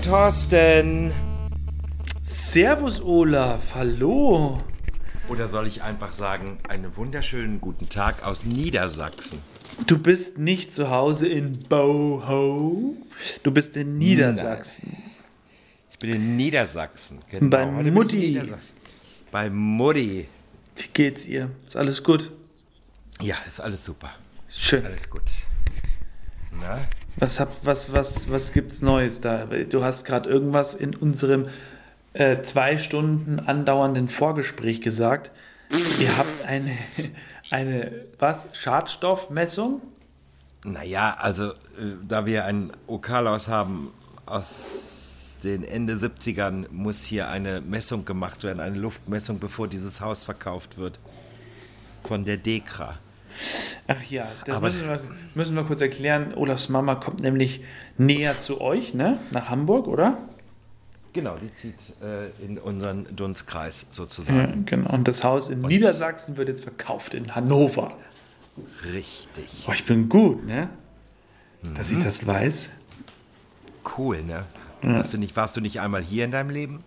Moin, Thorsten. Servus, Olaf. Hallo. Oder soll ich einfach sagen, einen wunderschönen guten Tag aus Niedersachsen? Du bist nicht zu Hause in Boho. Du bist in Niedersachsen. Ich bin in Niedersachsen. Genau. Bei Heute Mutti. in Niedersachsen. Bei Mutti. Wie geht's ihr? Ist alles gut? Ja, ist alles super. Schön. Alles gut. Na? Was, hab, was, was, was gibt's Neues da? Du hast gerade irgendwas in unserem äh, zwei Stunden andauernden Vorgespräch gesagt. Ihr habt eine, eine was? Schadstoffmessung? Naja, also, äh, da wir ein Okalos haben aus den Ende 70ern, muss hier eine Messung gemacht werden, eine Luftmessung, bevor dieses Haus verkauft wird. Von der Dekra. Ach ja, das Aber- müssen wir, müssen wir kurz erklären. Olafs Mama kommt nämlich näher zu euch, ne? Nach Hamburg, oder? Genau, die zieht äh, in unseren Dunstkreis Ja, sozusagen. genau. Und das Haus in Niedersachsen wird jetzt verkauft in Hannover. Richtig. Boah, ich bin gut, ne? Dass ich das weiß. Cool, ne? Hast du nicht, warst du nicht einmal hier in deinem Leben?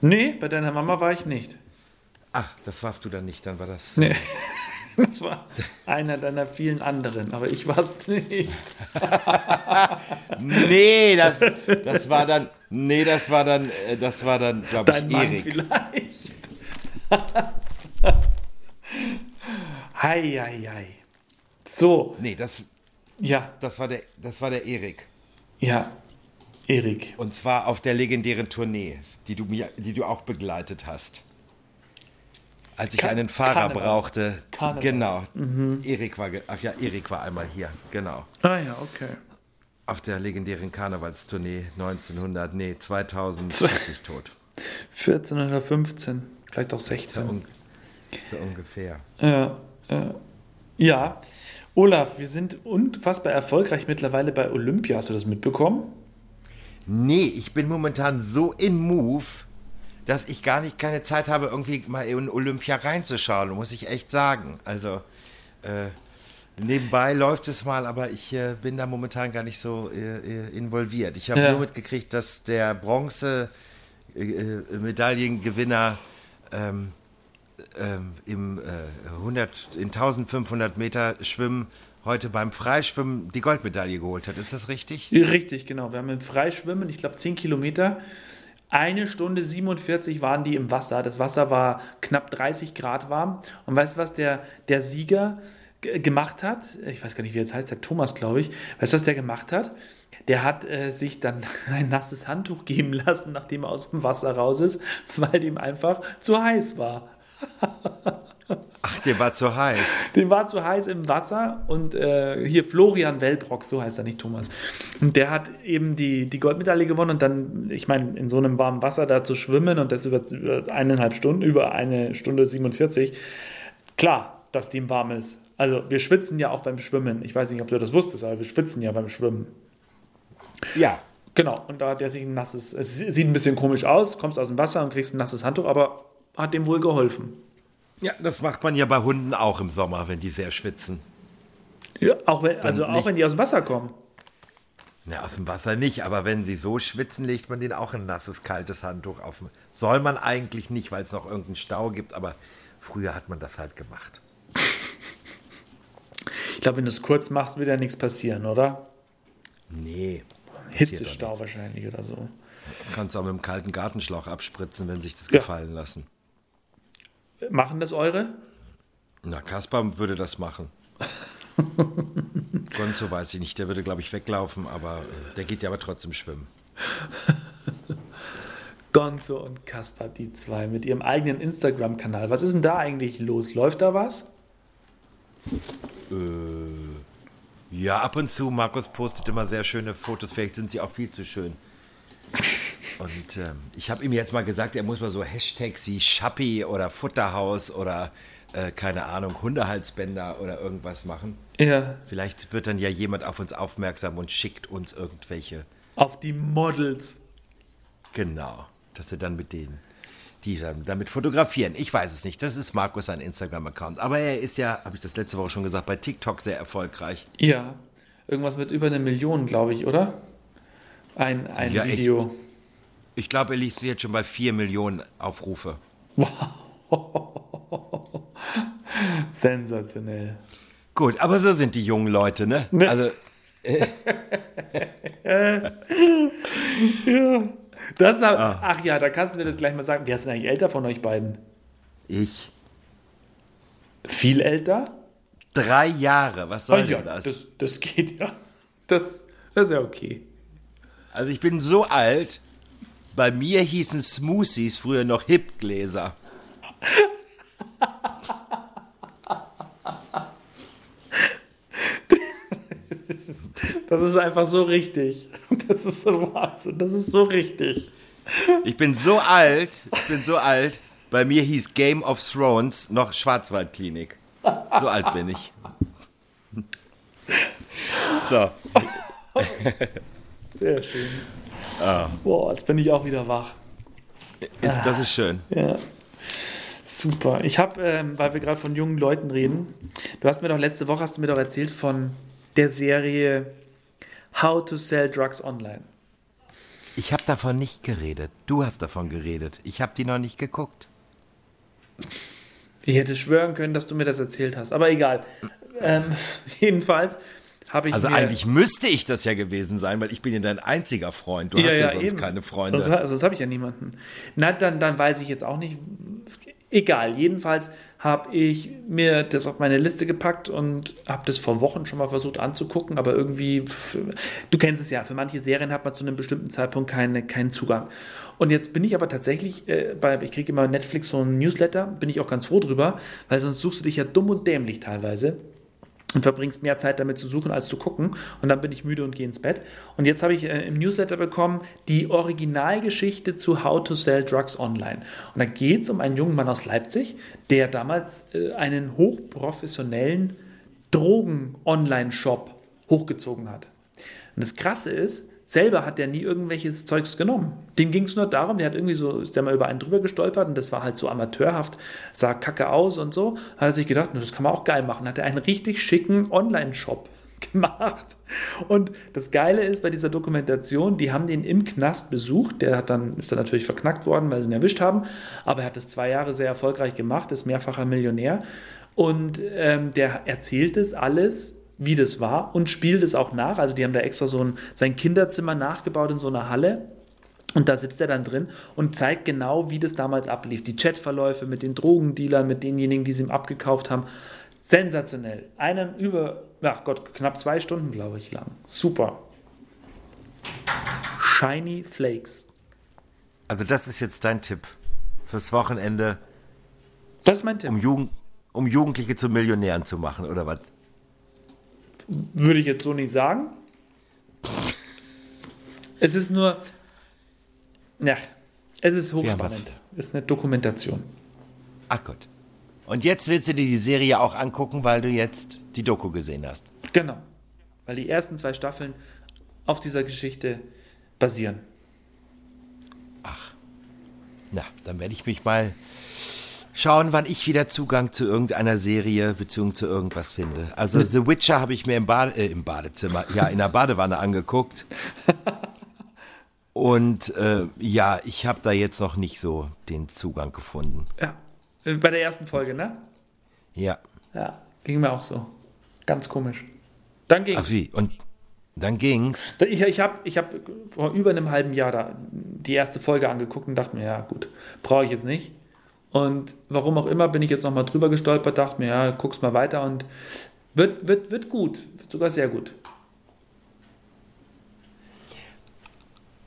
Nee, bei deiner Mama war ich nicht. Ach, das warst du dann nicht, dann war das. Nee. Das war einer deiner vielen anderen, aber ich war es nicht. Nee, das, das war dann. Nee, das war dann, äh, das war dann, glaube ich, Mann Erik. vielleicht. Hei, hei, hei. So, Nee, das, ja, das war der, das war der Erik. ja, Erik. Und zwar auf der legendären Tournee, die du mir, die du auch begleitet hast. Als ich Ka- einen Fahrer Karneval. brauchte. Karneval. Genau. Erik war, ach ja, Erik war einmal hier, genau. Ah ja, okay. Auf der legendären Karnevalstournee 1900, nee, 2000, Zwei- mich tot. 14 oder 15, vielleicht auch So, 16. un so ungefähr. Ja, ja. ja, Olaf, wir sind unfassbar erfolgreich mittlerweile bei Olympia. Hast du das mitbekommen? Nee, ich bin momentan so in Move, dass ich gar nicht keine Zeit habe, irgendwie mal in Olympia reinzuschauen, muss ich echt sagen. Also, äh, nebenbei läuft es mal, aber ich äh, bin da momentan gar nicht so äh, äh, involviert. Ich habe Ja. nur mitgekriegt, dass der Bronze-Medaillengewinner ähm, ähm, im äh, 100, in 1500 Meter Schwimmen heute beim Freischwimmen die Goldmedaille geholt hat. Ist das richtig? Richtig, genau. Wir haben im Freischwimmen, ich glaube 10 Kilometer, eine Stunde 47 waren die im Wasser. Das Wasser war knapp 30 Grad warm. Und weißt du, was der, der Sieger gemacht hat? Ich weiß gar nicht, wie er jetzt heißt, der Thomas, glaube ich. Weißt du, was der gemacht hat? Der hat äh, sich dann ein nasses Handtuch geben lassen, nachdem er aus dem Wasser raus ist, weil ihm einfach zu heiß war. Ach, der war zu heiß. Dem war zu heiß im Wasser und äh, hier Florian Wellbrock, so heißt er nicht Thomas. Und der hat eben die, die Goldmedaille gewonnen und dann, ich meine, in so einem warmen Wasser da zu schwimmen und das über, über eineinhalb Stunden, über eine Stunde 47, klar, dass dem warm ist. Also wir schwitzen ja auch beim Schwimmen. Ich weiß nicht, ob du das wusstest, aber wir schwitzen ja beim Schwimmen. Ja, Genau, und da hat er sich ein nasses, es sieht ein bisschen komisch aus, kommst aus dem Wasser und kriegst ein nasses Handtuch, aber hat dem wohl geholfen. Ja, das macht man ja bei Hunden auch im Sommer, wenn die sehr schwitzen. Ja, auch wenn, also auch wenn die aus dem Wasser kommen. Na, aus dem Wasser nicht, aber wenn sie so schwitzen, legt man denen auch ein nasses, kaltes Handtuch auf. Soll man eigentlich nicht, weil es noch irgendeinen Stau gibt, aber früher hat man das halt gemacht. Ich glaube, wenn du es kurz machst, wird ja nichts passieren, oder? Nee. Hitzestau wahrscheinlich oder so. Kannst auch mit dem kalten Gartenschlauch abspritzen, wenn sich das Ja. gefallen lassen. Machen das eure? Na, Kaspar würde das machen. Gonzo weiß ich nicht, der würde, glaube ich, weglaufen, aber äh, der geht ja aber trotzdem schwimmen. Gonzo und Kaspar, die zwei, mit ihrem eigenen Instagram-Kanal. Was ist denn da eigentlich los? Läuft da was? Ja, ab und zu. Markus postet immer sehr schöne Fotos. Vielleicht sind sie auch viel zu schön. Und ähm, ich habe ihm jetzt mal gesagt, er muss mal so Hashtags wie Schappi oder Futterhaus oder äh, keine Ahnung, Hundehalsbänder oder irgendwas machen. Ja. Vielleicht wird dann ja jemand auf uns aufmerksam und schickt uns irgendwelche. Auf die Models. Genau. Dass wir dann mit denen, die dann damit fotografieren. Ich weiß es nicht. Das ist Markus sein Instagram-Account. Aber er ist ja, habe ich das letzte Woche schon gesagt, bei TikTok sehr erfolgreich. Ja. Irgendwas mit über eine Million, glaube ich, oder? ein, ein Ja, echt. Ich glaube, er liegt jetzt schon bei 4 Millionen Aufrufe. Sensationell. Gut, aber so sind die jungen Leute, ne? Ne. Also, Das ist, aber- Ah. Ach ja, da kannst du mir das gleich mal sagen. Wer ist denn eigentlich älter von euch beiden? ich. Viel älter? Drei Jahre, was soll Ah, ja, denn das? das, das geht ja. Das, das ist ja okay. Also ich bin so alt, bei mir hießen Smoothies früher noch Hipgläser. Das ist einfach so richtig. Das ist so Wahnsinn. Das ist so richtig. Ich bin so alt, ich bin so alt, bei mir hieß Game of Thrones noch Schwarzwaldklinik. So alt bin ich. So, Sehr schön. Ah. Boah, jetzt bin ich auch wieder wach. das ist schön. Ja. Super. Ich habe, ähm, weil wir gerade von jungen Leuten reden, du hast mir doch letzte Woche hast du mir doch erzählt von der Serie How to Sell Drugs Online. Ich habe davon nicht geredet. Du hast davon geredet. Ich habe die noch nicht geguckt. Ich hätte schwören können, dass du mir das erzählt hast, aber egal. Ähm, jedenfalls habe ich Also eigentlich müsste ich das ja gewesen sein, weil ich bin ja dein einziger Freund. Du Ja, hast ja, ja, sonst eben. keine Freunde. Sonst, sonst habe ich ja niemanden. Na, dann, dann weiß ich jetzt auch nicht. Egal, jedenfalls habe ich mir das auf meine Liste gepackt und habe das vor Wochen schon mal versucht anzugucken, aber irgendwie, du kennst es ja, für manche Serien hat man zu einem bestimmten Zeitpunkt keine, keinen Zugang. Und jetzt bin ich aber tatsächlich, äh, bei, ich kriege immer Netflix so ein Newsletter, bin ich auch ganz froh drüber, weil sonst suchst du dich ja dumm und dämlich teilweise und verbringst mehr Zeit damit zu suchen als zu gucken. Und dann bin ich müde und gehe ins Bett. Und jetzt habe ich äh, im Newsletter bekommen die Originalgeschichte zu How to Sell Drugs Online. Und da geht es um einen jungen Mann aus Leipzig, der damals äh, einen hochprofessionellen Drogen-Online-Shop hochgezogen hat. Und das Krasse ist, selber hat der nie irgendwelches Zeugs genommen. Dem ging es nur darum, der hat irgendwie so, ist der mal über einen drüber gestolpert und das war halt so amateurhaft, sah kacke aus und so. Hat er sich gedacht, das kann man auch geil machen. Hat er einen richtig schicken Online-Shop gemacht. Und das Geile ist bei dieser Dokumentation, die haben den im Knast besucht. Der hat dann, ist dann natürlich verknackt worden, weil sie ihn erwischt haben. Aber er hat es zwei Jahre sehr erfolgreich gemacht, ist mehrfacher Millionär. Und ähm, der erzählt es alles, wie das war und spielt es auch nach. Also die haben da extra so ein, sein Kinderzimmer nachgebaut in so einer Halle. Und da sitzt er dann drin und zeigt genau, wie das damals ablief. Die Chatverläufe mit den Drogendealern, mit denjenigen, die sie ihm abgekauft haben. Sensationell. Einen über, ach Gott, knapp zwei Stunden, glaube ich, lang. Super. Shiny Flakes. Also das ist jetzt dein Tipp fürs Wochenende, Das ist mein Tipp. um, Jugend, um Jugendliche zu Millionären zu machen, oder was? Würde ich jetzt so nicht sagen. Es ist nur, ja, es ist hochspannend. ist eine Dokumentation. Ach Gott. Und jetzt willst du dir die Serie auch angucken, weil du jetzt die Doku gesehen hast. Genau. Weil die ersten zwei Staffeln auf dieser Geschichte basieren. Na, dann werde ich mich mal schauen, wann ich wieder Zugang zu irgendeiner Serie bzw. zu irgendwas finde. Also The Witcher habe ich mir im, Bade, äh, im Badezimmer, ja, in der Badewanne angeguckt. Und äh, ja, ich habe da jetzt noch nicht so den Zugang gefunden. Ja. Bei der ersten Folge, ne? Ja. Ja. Ging mir auch so. Ganz komisch. Dann ging Ach wie, und dann ging's. Ich, ich habe ich hab vor über einem halben Jahr da die erste Folge angeguckt und dachte mir, ja gut, brauche ich jetzt nicht. Und warum auch immer bin ich jetzt nochmal drüber gestolpert, dachte mir, ja, guck's mal weiter und wird, wird, wird gut, wird sogar sehr gut.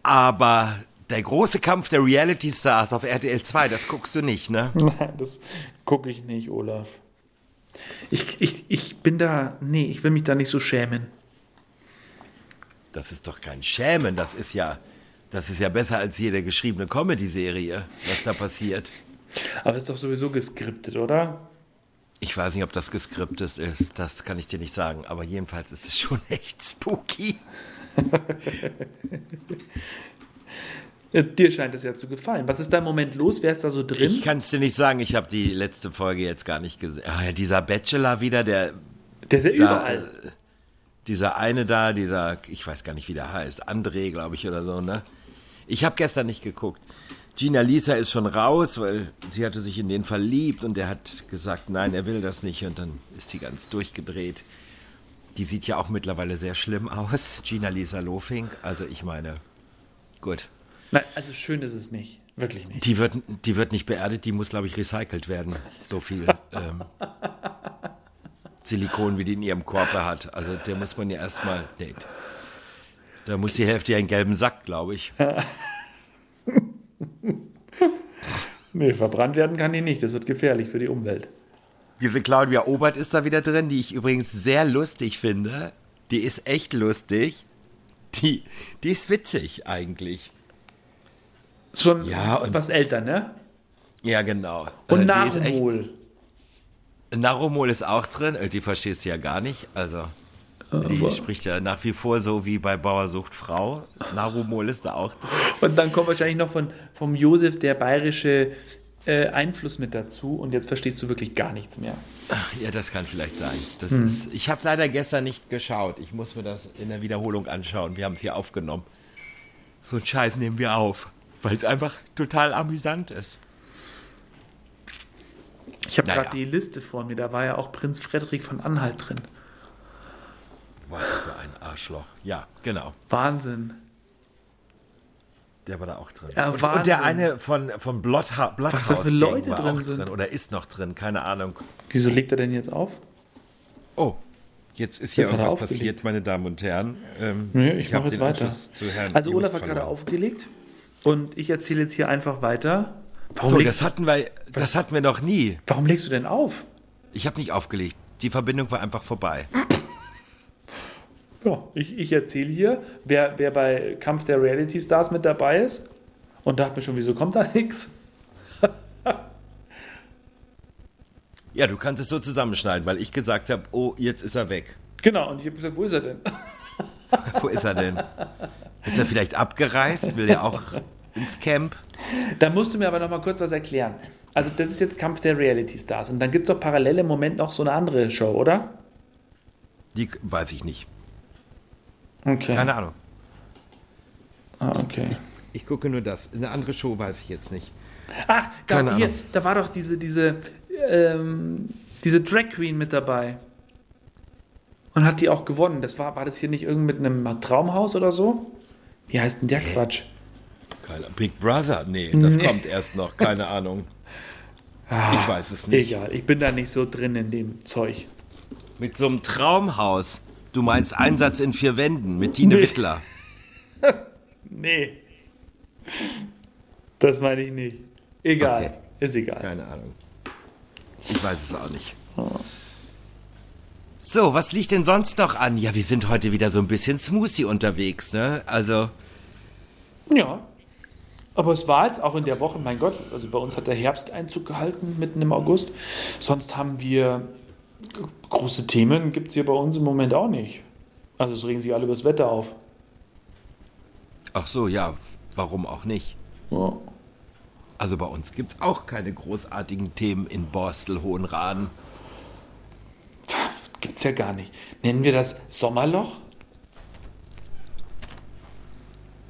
Aber der große Kampf der Reality Stars auf RTL 2, das guckst du nicht, ne? Nein, das gucke ich nicht, Olaf. Ich, ich, ich bin da, nee, ich will mich da nicht so schämen. Das ist doch kein Schämen, das ist ja, das ist ja besser als jede geschriebene Comedy-Serie, was da passiert. Aber ist doch sowieso geskriptet, oder? Ich weiß nicht, ob das geskriptet ist, das kann ich dir nicht sagen, aber jedenfalls ist es schon echt spooky. Dir scheint es ja zu gefallen. Was ist da im Moment los? Wer ist da so drin? Ich kann es dir nicht sagen, ich habe die letzte Folge jetzt gar nicht gesehen. Ah, ja, dieser Bachelor wieder, der Der ist ja da, überall. äh, dieser eine da, dieser, ich weiß gar nicht, wie der heißt, André, glaube ich, oder so, ne? Ich habe gestern nicht geguckt. Gina Lisa ist schon raus, weil sie hatte sich in den verliebt und der hat gesagt, nein, er will das nicht und dann ist sie ganz durchgedreht. Die sieht ja auch mittlerweile sehr schlimm aus, Gina Lisa Lofink. Also ich meine, gut. Nein, also schön ist es nicht. Wirklich nicht. Die wird, die wird nicht beerdigt, die muss, glaube ich, recycelt werden. So viel ähm, Silikon, wie die in ihrem Körper hat. Also der muss man ja erstmal. Nee, da muss die Hälfte ja in gelben Sack, glaube ich. nee, verbrannt werden kann die nicht. Das wird gefährlich für die Umwelt. Diese Claudia Obert ist da wieder drin, die ich übrigens sehr lustig finde. Die ist echt lustig. Die, die ist witzig eigentlich. Schon ja, und, etwas älter, ne? Ja, genau. Und äh, Narumol. Narumol ist auch drin. Äh, die verstehst du ja gar nicht. Also, die Aber. spricht ja nach wie vor so wie bei Bauersucht Frau. Narumol ist da auch drin. Und dann kommt wahrscheinlich noch von, vom Josef der bayerische äh, Einfluss mit dazu. Und jetzt verstehst du wirklich gar nichts mehr. Ach, ja, das kann vielleicht sein. Hm. Ist, ich habe leider gestern nicht geschaut. Ich muss mir das in der Wiederholung anschauen. Wir haben es hier aufgenommen. So einen Scheiß nehmen wir auf weil es einfach total amüsant ist. Ich habe naja. gerade die Liste vor mir, da war ja auch Prinz Frederik von Anhalt drin. Arschloch. Ja, genau. Wahnsinn. Der war da auch drin. Ja, und, und, der eine von, von Bloodha Bloodhouse Was da für Leute war drin auch sind. drin oder ist noch drin, keine Ahnung. Wieso legt er denn jetzt auf? Oh, jetzt ist hier das irgendwas passiert, meine Damen und Herren. Ähm, nee, ich, ich mache jetzt weiter. also Olaf hat gerade aufgelegt. Und ich erzähle jetzt hier einfach weiter. Warum so, das hatten wir, das hatten wir noch nie. Warum legst du denn auf? Ich habe nicht aufgelegt. Die Verbindung war einfach vorbei. Ja, ich, ich erzähle hier, wer, wer bei Kampf der Reality Stars mit dabei ist und dachte mir schon, wieso kommt da nichts? Ja, du kannst es so zusammenschneiden, weil ich gesagt habe, oh, jetzt ist er weg. Genau, und ich habe gesagt, wo ist er denn? wo ist er denn? Ist er vielleicht abgereist? Will er auch ins Camp? Da musst du mir aber noch mal kurz was erklären. Also das ist jetzt Kampf der Reality Stars und dann gibt es doch parallel im Moment noch so eine andere Show, oder? Die weiß ich nicht. Okay. Keine Ahnung. Ah, okay. Ich, ich, gucke nur das. Eine andere Show weiß ich jetzt nicht. Ach, da, hier, da war doch diese, diese, ähm, diese Drag Queen mit dabei. Und hat die auch gewonnen. Das war, war das hier nicht irgend mit einem Traumhaus oder so? Wie heißt denn der Quatsch? Keine, Big Brother? Nee, das nee. kommt erst noch, keine Ahnung. Ah, ich weiß es nicht. Egal, ich bin da nicht so drin in dem Zeug. Mit so einem Traumhaus. Du meinst Einsatz in vier Wänden mit Tine nee. Wittler. nee. Das meine ich nicht. Egal. Okay. Ist egal. Keine Ahnung. Ich weiß es auch nicht. Oh. So, was liegt denn sonst noch an? Ja, wir sind heute wieder so ein bisschen smoothie unterwegs, ne? Also. Ja. Aber es war jetzt auch in der Woche, mein Gott, also bei uns hat der Herbst Einzug gehalten, mitten im August. Sonst haben wir große Themen, gibt es hier bei uns im Moment auch nicht. Also es regen sich alle über das Wetter auf. Ach so, ja, warum auch nicht? Ja. Also bei uns gibt es auch keine großartigen Themen in Borstel, Hohenraden. Gibt es ja gar nicht. Nennen wir das Sommerloch?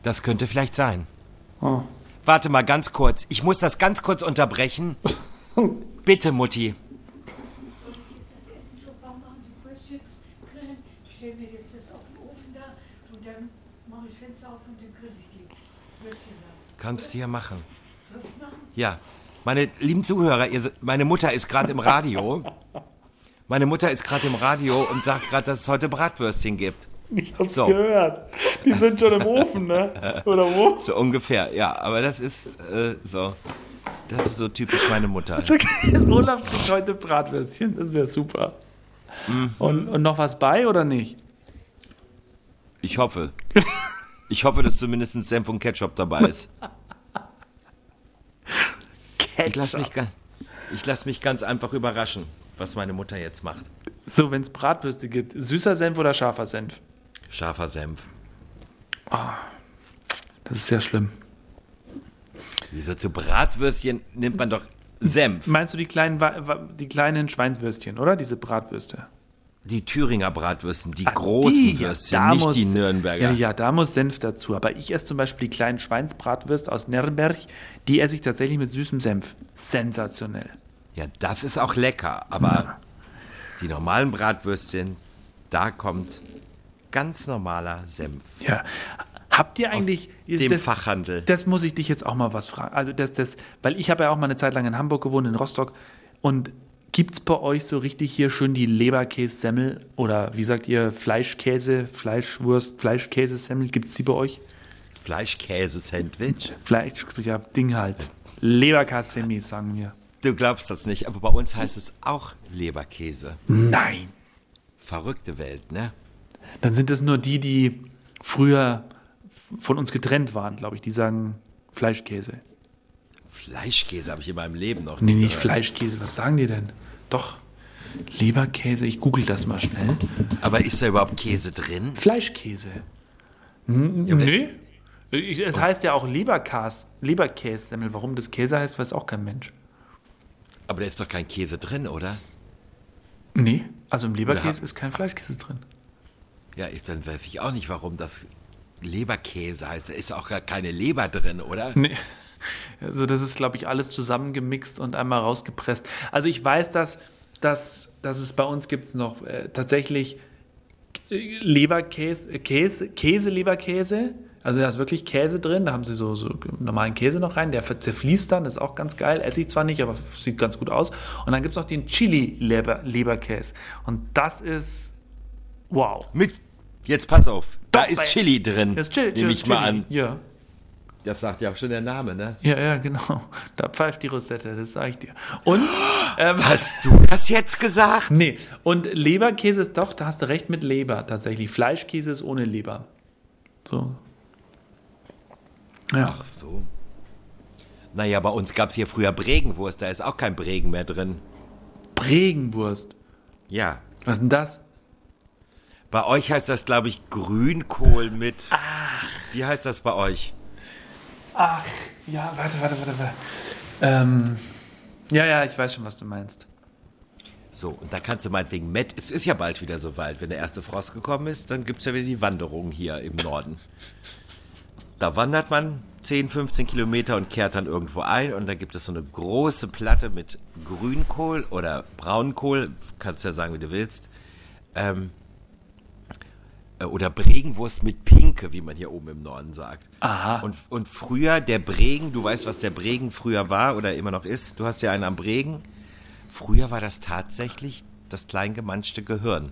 Das könnte vielleicht sein. Oh. Warte mal ganz kurz. Ich muss das ganz kurz unterbrechen. Bitte, Mutti. Kannst du ja machen. Ja, meine lieben Zuhörer, ihr, meine Mutter ist gerade im Radio meine Mutter ist gerade im Radio und sagt gerade, dass es heute Bratwürstchen gibt. Ich hab's so. gehört. Die sind schon im Ofen, ne? Oder wo? So ungefähr, ja. Aber das ist äh, so. Das ist so typisch meine Mutter. Olaf kriegt heute Bratwürstchen. Das wäre super. Mhm. Und, und noch was bei oder nicht? Ich hoffe. Ich hoffe, dass zumindest Senf und Ketchup dabei ist. Ketchup. Ich lasse mich, lass mich ganz einfach überraschen was meine Mutter jetzt macht. So, wenn es Bratwürste gibt, süßer Senf oder scharfer Senf? Scharfer Senf. Oh, das ist sehr schlimm. Wieso zu Bratwürstchen nimmt man doch Senf? Meinst du die kleinen, die kleinen Schweinswürstchen, oder? Diese Bratwürste? Die Thüringer Bratwürsten, die großen Die, ja, Würstchen, da nicht muss- die Nürnberger. Ja, ja, da muss Senf dazu. Aber ich esse zum Beispiel die kleinen Schweinsbratwürste aus Nürnberg. Die esse ich tatsächlich mit süßem Senf. Sensationell. Ja, das ist auch lecker, aber die normalen Bratwürstchen, da kommt ganz normaler Senf. Ja. Habt ihr eigentlich. Dem das, Fachhandel. das muss ich dich jetzt auch mal was fragen. Also, das, das, weil ich habe ja auch mal eine Zeit lang in Hamburg gewohnt, in Rostock. Und gibt es bei euch so richtig hier schön die Leberkäse-Semmel oder wie sagt ihr, Fleischkäse, Fleischwurst, Fleischkäse-Semmel? Gibt es die bei euch? Fleischkäse-Sandwich. Fleisch, ja, Ding halt. Leberkäse-Semmel, sagen wir. Du glaubst das nicht, aber bei uns heißt es auch Leberkäse. Nein. Verrückte Welt, ne? Dann sind es nur die, die früher von uns getrennt waren, glaube ich. Die sagen Fleischkäse. Fleischkäse habe ich in meinem Leben noch Nee, nie nicht. Fleischkäse. Was sagen die denn? Doch. Leberkäse. Ich google das mal schnell. Aber ist da überhaupt Käse drin? Fleischkäse. N nee. Ich- Es heißt ja auch Leberkäse, Leberkäse-Semmel. Warum das Käse heißt, weiß auch kein Mensch. Aber da ist doch kein Käse drin, oder? Nee, also im Leberkäse Ja. ist kein Fleischkäse drin. Ja, ich, dann weiß ich auch nicht, warum das Leberkäse heißt. Da ist auch gar keine Leber drin, oder? Nee. Also das ist, glaube ich, alles zusammengemixt und einmal rausgepresst. Also ich weiß, dass, dass, dass es bei uns gibt noch äh, tatsächlich äh, Leberkäse, äh, Käse, Käse-Leberkäse. Also da ist wirklich Käse drin. Da haben sie so, so normalen Käse noch rein. Der zerfließt dann, ist auch ganz geil. Esse ich zwar nicht, aber sieht ganz gut aus. Und dann gibt es noch den Chili-Leberkäse. Und das ist wow. Mit, jetzt pass auf, da ist Chili drin, Das ist Chili, nehme ich mal Chili. an. Ja. Das sagt ja auch schon der Name, ne? ja, ja, genau. Da pfeift die Rosette, das sage ich dir. Und ähm, Hast du das jetzt gesagt? Nee, und Leberkäse ist doch, da hast du recht mit Leber tatsächlich. Fleischkäse ist ohne Leber. So. Ja. Ach so. Naja, bei uns gab es hier früher Bregenwurst, da ist auch kein Bregen mehr drin. Bregenwurst. Ja. Was ist denn das? Bei euch heißt das, glaube ich, Grünkohl mit. Wie heißt das bei euch? Ach, ja, warte, warte, warte, warte. Ähm, ja, ja, ich weiß schon, was du meinst. So, und da kannst du meinetwegen Met. Es ist ja bald wieder soweit. Wenn der erste Frost gekommen ist, dann gibt es ja wieder die Wanderung hier im Norden. Da wandert man 10, 15 Kilometer und kehrt dann irgendwo ein. Und da gibt es so eine große Platte mit Grünkohl oder Braunkohl. Kannst ja sagen, wie du willst. Ähm, äh, oder Bregenwurst mit Pinke, wie man hier oben im Norden sagt. Aha. Und, und früher der Bregen, du weißt, was der Bregen früher war oder immer noch ist. Du hast ja einen am Bregen. Früher war das tatsächlich das klein gemanschte Gehirn.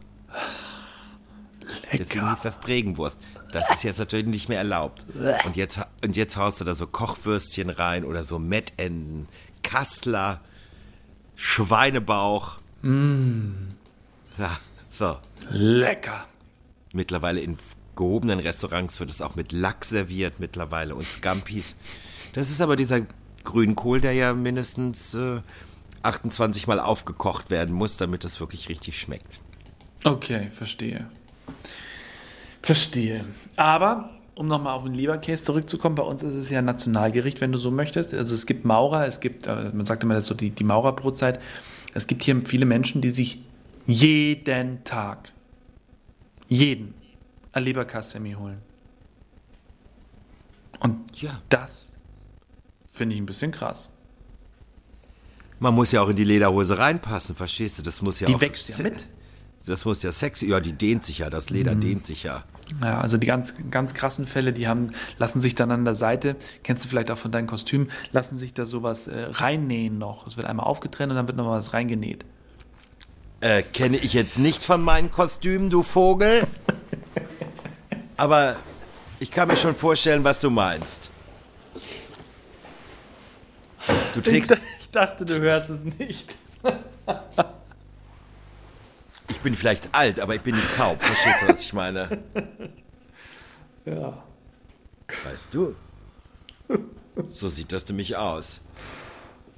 Deswegen Lecker. hieß das Bregenwurst. Das ist jetzt natürlich nicht mehr erlaubt. Und jetzt, und jetzt haust du da so Kochwürstchen rein oder so Mettenden, Kassler, Schweinebauch. Ja, so. Lecker. Mittlerweile in gehobenen Restaurants wird es auch mit Lachs serviert mittlerweile und Scampis. Das ist aber dieser Grünkohl, der ja mindestens äh, 28 Mal aufgekocht werden muss, damit das wirklich richtig schmeckt. Okay, verstehe. Verstehe. Aber, um nochmal auf den Leberkäse zurückzukommen, bei uns ist es ja Nationalgericht, wenn du so möchtest. Also es gibt Maurer, es gibt, äh, man sagt immer, das ist so die, die Maurerbrotzeit. Es gibt hier viele Menschen, die sich jeden Tag, jeden, ein Leberkassemi holen. Und Ja. das finde ich ein bisschen krass. Man muss ja auch in die Lederhose reinpassen, verstehst du? Das muss ja Die auch wächst ja mit. Das muss ja sexy. Ja, die dehnt sich ja, das Leder Mhm. dehnt sich ja. Ja, also die ganz, ganz krassen Fälle, die haben, lassen sich dann an der Seite, kennst du vielleicht auch von deinen Kostümen, lassen sich da sowas äh, reinnähen noch. Es wird einmal aufgetrennt und dann wird noch mal was reingenäht. Äh, kenne ich jetzt nicht von meinen Kostümen, du Vogel. Aber ich kann mir schon vorstellen, was du meinst. Du trägst. Ich dachte, du hörst es nicht. Ich bin vielleicht alt, aber ich bin nicht taub. Verstehst du, was ich meine? Ja. Weißt du? So sieht das nämlich aus.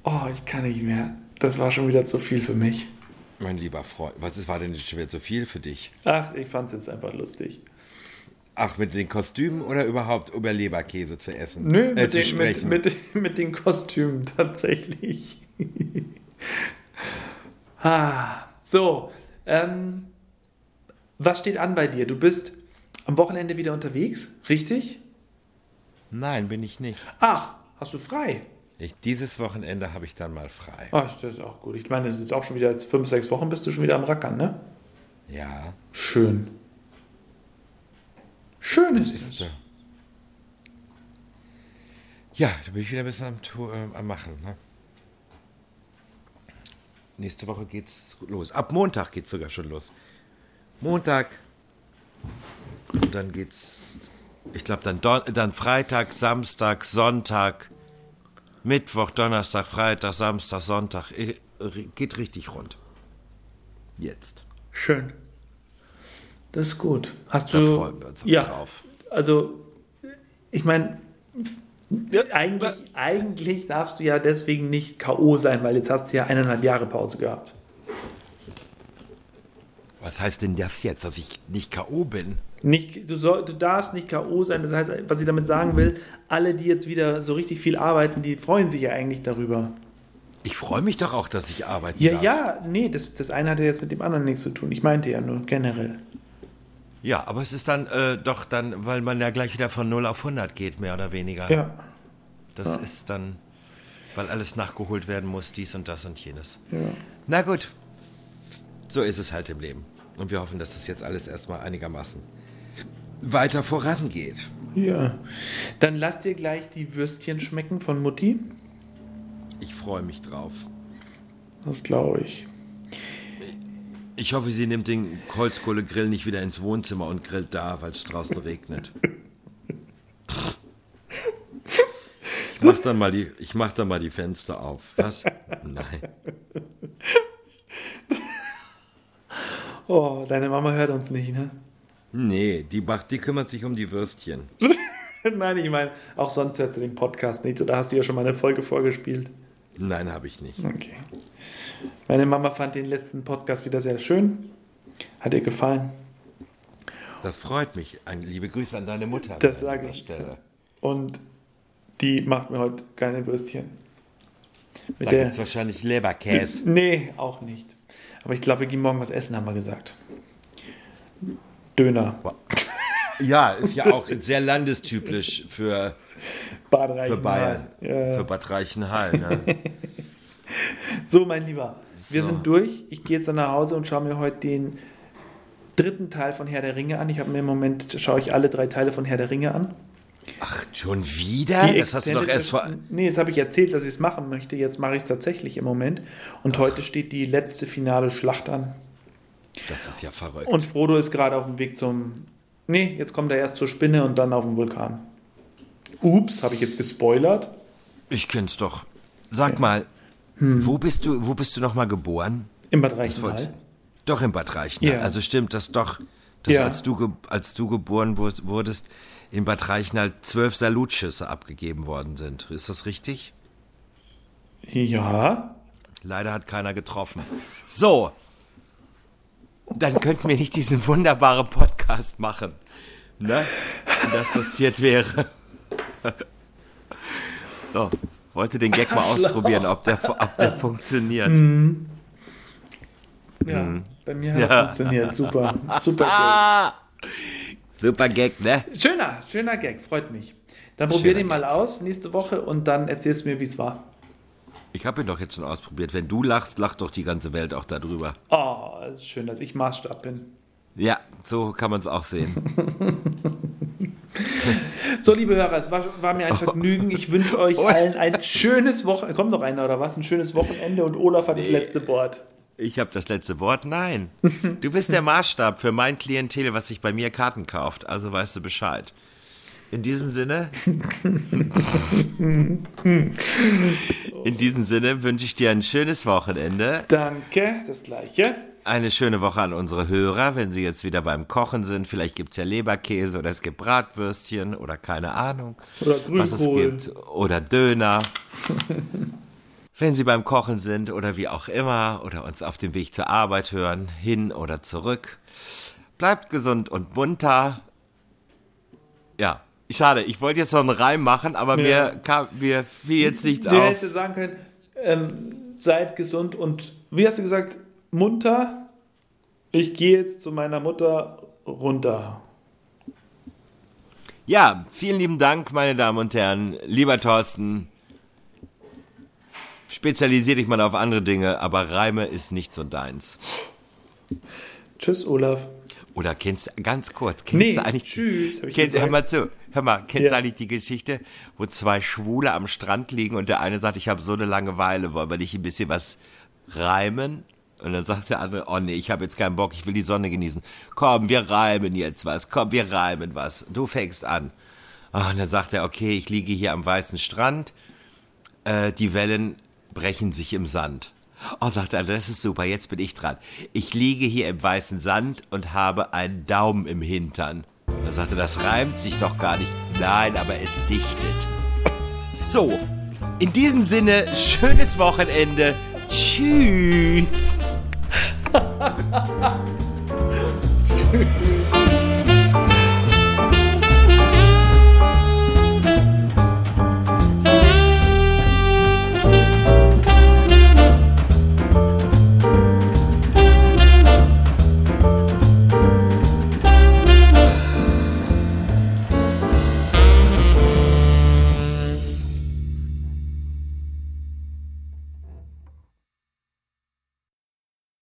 Oh, ich kann nicht mehr. Das war schon wieder zu viel für mich. Mein lieber Freund, was ist, war denn schon wieder zu viel für dich? Ach, ich fand es jetzt einfach lustig. Ach, mit den Kostümen oder überhaupt über Leberkäse zu essen? Nö, äh, mit, zu den, mit, mit, mit den Kostümen tatsächlich. ah, so, ähm, Was steht an bei dir? Du bist am Wochenende wieder unterwegs, richtig? Nein, bin ich nicht. Ach, hast du frei? Ich, dieses Wochenende habe ich dann mal frei. Ach, das ist auch gut. Ich meine, es ist auch schon wieder jetzt fünf, sechs Wochen, bist du schon wieder am Rackern, ne? Ja. Schön. Schön ist Ist, es. äh, ja, da bin ich wieder ein bisschen am, Tu- äh, am Machen. Ne? Nächste Woche geht's los. Ab Montag geht's sogar schon los. Montag. Und dann geht's, ich glaube, dann, Don dann Freitag, Samstag, Sonntag, Mittwoch, Donnerstag, Freitag, Samstag, Sonntag. Äh, Geht richtig rund. Jetzt. Schön. Das ist gut. Hast Da du. freuen wir uns ja, drauf. also, ich meine, eigentlich, eigentlich darfst du ja deswegen nicht K.O. sein, weil jetzt hast du ja eineinhalb Jahre Pause gehabt. Was heißt denn das jetzt, dass ich nicht K.O. bin? Nicht, du, soll, du darfst nicht K.O. sein. Das heißt, was ich damit sagen will, alle, die jetzt wieder so richtig viel arbeiten, die freuen sich ja eigentlich darüber. Ich freue mich doch auch, dass ich arbeiten Ja, darf. ja, nee, das, das eine hatte jetzt mit dem anderen nichts zu tun. Ich meinte ja nur generell. Ja, aber es ist dann äh, doch dann, weil man ja gleich wieder von 0 auf 100 geht, mehr oder weniger. Ja. Das ist dann, weil alles nachgeholt werden muss, dies und das und jenes. ja. Na gut, so ist es halt im Leben. Und wir hoffen, dass das jetzt alles erstmal einigermaßen weiter vorangeht. Ja. Dann lass dir gleich die Würstchen schmecken von Mutti. Ich freue mich drauf. Das glaube ich. Ich hoffe, sie nimmt den Holzkohlegrill nicht wieder ins Wohnzimmer und grillt da, weil es draußen regnet. Ich mach dann mal die, ich mach dann mal die Fenster auf. Was? Nein. Oh, deine Mama hört uns nicht, ne? Nee, die, macht, die kümmert sich um die Würstchen. Nein, ich meine, auch sonst hört sie den Podcast nicht. Oder hast du ja schon mal eine Folge vorgespielt? Nein, habe ich nicht. Okay. Meine Mama fand den letzten Podcast wieder sehr schön. Hat ihr gefallen. Das freut mich. Ein, liebe Grüße an deine Mutter. Das an sag dieser ich. Stelle. Und die macht mir heute keine Würstchen. Mit Da der. gibt es wahrscheinlich Leberkäse. Nee, auch nicht. Aber ich glaube, wir gehen morgen was essen, haben wir gesagt. Döner. Ja, ist ja auch sehr landestypisch für, Bad für Reichenhall. Bayern. Ja. Für Bad Reichenhall. Ne? So, mein Lieber, wir So. sind durch. Ich gehe jetzt dann nach Hause und schaue mir heute den dritten Teil von Herr der Ringe an. Ich habe mir im Moment, schaue ich alle drei Teile von Herr der Ringe an. Ach, schon wieder? Die das hast du doch erst vor. Nee, das habe ich erzählt, dass ich es machen möchte. Jetzt mache ich es tatsächlich im Moment. Und heute steht die letzte finale Schlacht an. Das ist ja verrückt. Und Frodo ist gerade auf dem Weg zum. Nee, jetzt kommt er erst zur Spinne und dann auf den Vulkan. Ups, habe ich jetzt gespoilert? Ich kenn's doch. Sag mal, wo bist du, wo bist du noch mal geboren? Im Bad Reichenhall. Doch in Bad Reichenhall. Ja. Also stimmt das doch, dass Ja. als, du als du geboren wur- wurdest, in Bad Reichenhall zwölf Salutschüsse abgegeben worden sind. Ist das richtig? Ja. Leider hat keiner getroffen. So. Dann könnten wir nicht diesen wunderbaren Podcast machen. Ne? Wenn das passiert wäre. So. Wollte den Gag mal ausprobieren, ob der, ob der funktioniert. Ja, bei mir hat Ja. es funktioniert. Super. Super Ah! Super Gag, ne? Gag. Schöner, schöner Gag, freut mich. Dann probier Schöner den mal aus nächste Woche und dann erzählst du mir, wie es war. Ich habe ihn doch jetzt schon ausprobiert. Wenn du lachst, lacht doch die ganze Welt auch darüber. Oh, es ist schön, dass ich Maßstab bin. Ja, so kann man es auch sehen. So, liebe Hörer, es war, war mir ein Vergnügen. Ich wünsche euch Oh. allen ein schönes Wochenende. Kommt noch einer oder was? Ein schönes Wochenende und Olaf hat das letzte Wort. Ich habe das letzte Wort. Nein. Du bist der Maßstab für mein Klientel, was sich bei mir Karten kauft. Also weißt du Bescheid. In diesem Sinne. In diesem Sinne wünsche ich dir ein schönes Wochenende. Danke, das gleiche. Eine schöne Woche an unsere Hörer, wenn sie jetzt wieder beim Kochen sind. Vielleicht gibt es ja Leberkäse oder es gibt Bratwürstchen oder keine Ahnung. Oder was es Grünkohl. gibt. Oder Döner. Wenn Sie beim Kochen sind oder wie auch immer oder uns auf dem Weg zur Arbeit hören, hin oder zurück. Bleibt gesund und munter. Ja, schade, ich wollte jetzt noch einen Reim machen, aber Ja. mir, kam, mir fiel jetzt nichts auf. hätte sagen können, ähm, seid gesund und, wie hast du gesagt, munter? Ich gehe jetzt zu meiner Mutter runter. Ja, vielen lieben Dank, meine Damen und Herren. Lieber Thorsten, spezialisier dich mal auf andere Dinge, aber Reime ist nicht so deins. Tschüss, Olaf. Oder kennst du, ganz kurz, kennst Nee, du eigentlich. tschüss, hab ich kennst, hör gesagt. mal zu, hör mal, kennst du Ja. eigentlich die Geschichte, wo zwei Schwule am Strand liegen und der eine sagt, ich habe so eine Langeweile, wollen wir nicht ein bisschen was reimen? Und dann sagt der andere, oh nee, ich habe jetzt keinen Bock, ich will die Sonne genießen. Komm, wir reimen jetzt was, komm, wir reimen was. Du fängst an. Ah, und dann sagt er, okay, ich liege hier am weißen Strand, äh, die Wellen brechen sich im Sand. Oh, sagt er, das ist super, jetzt bin ich dran. Ich liege hier im weißen Sand und habe einen Daumen im Hintern. Da sagte, das reimt sich doch gar nicht. Nein, aber es dichtet. So, in diesem Sinne, schönes Wochenende. Tschüss. Tschüss.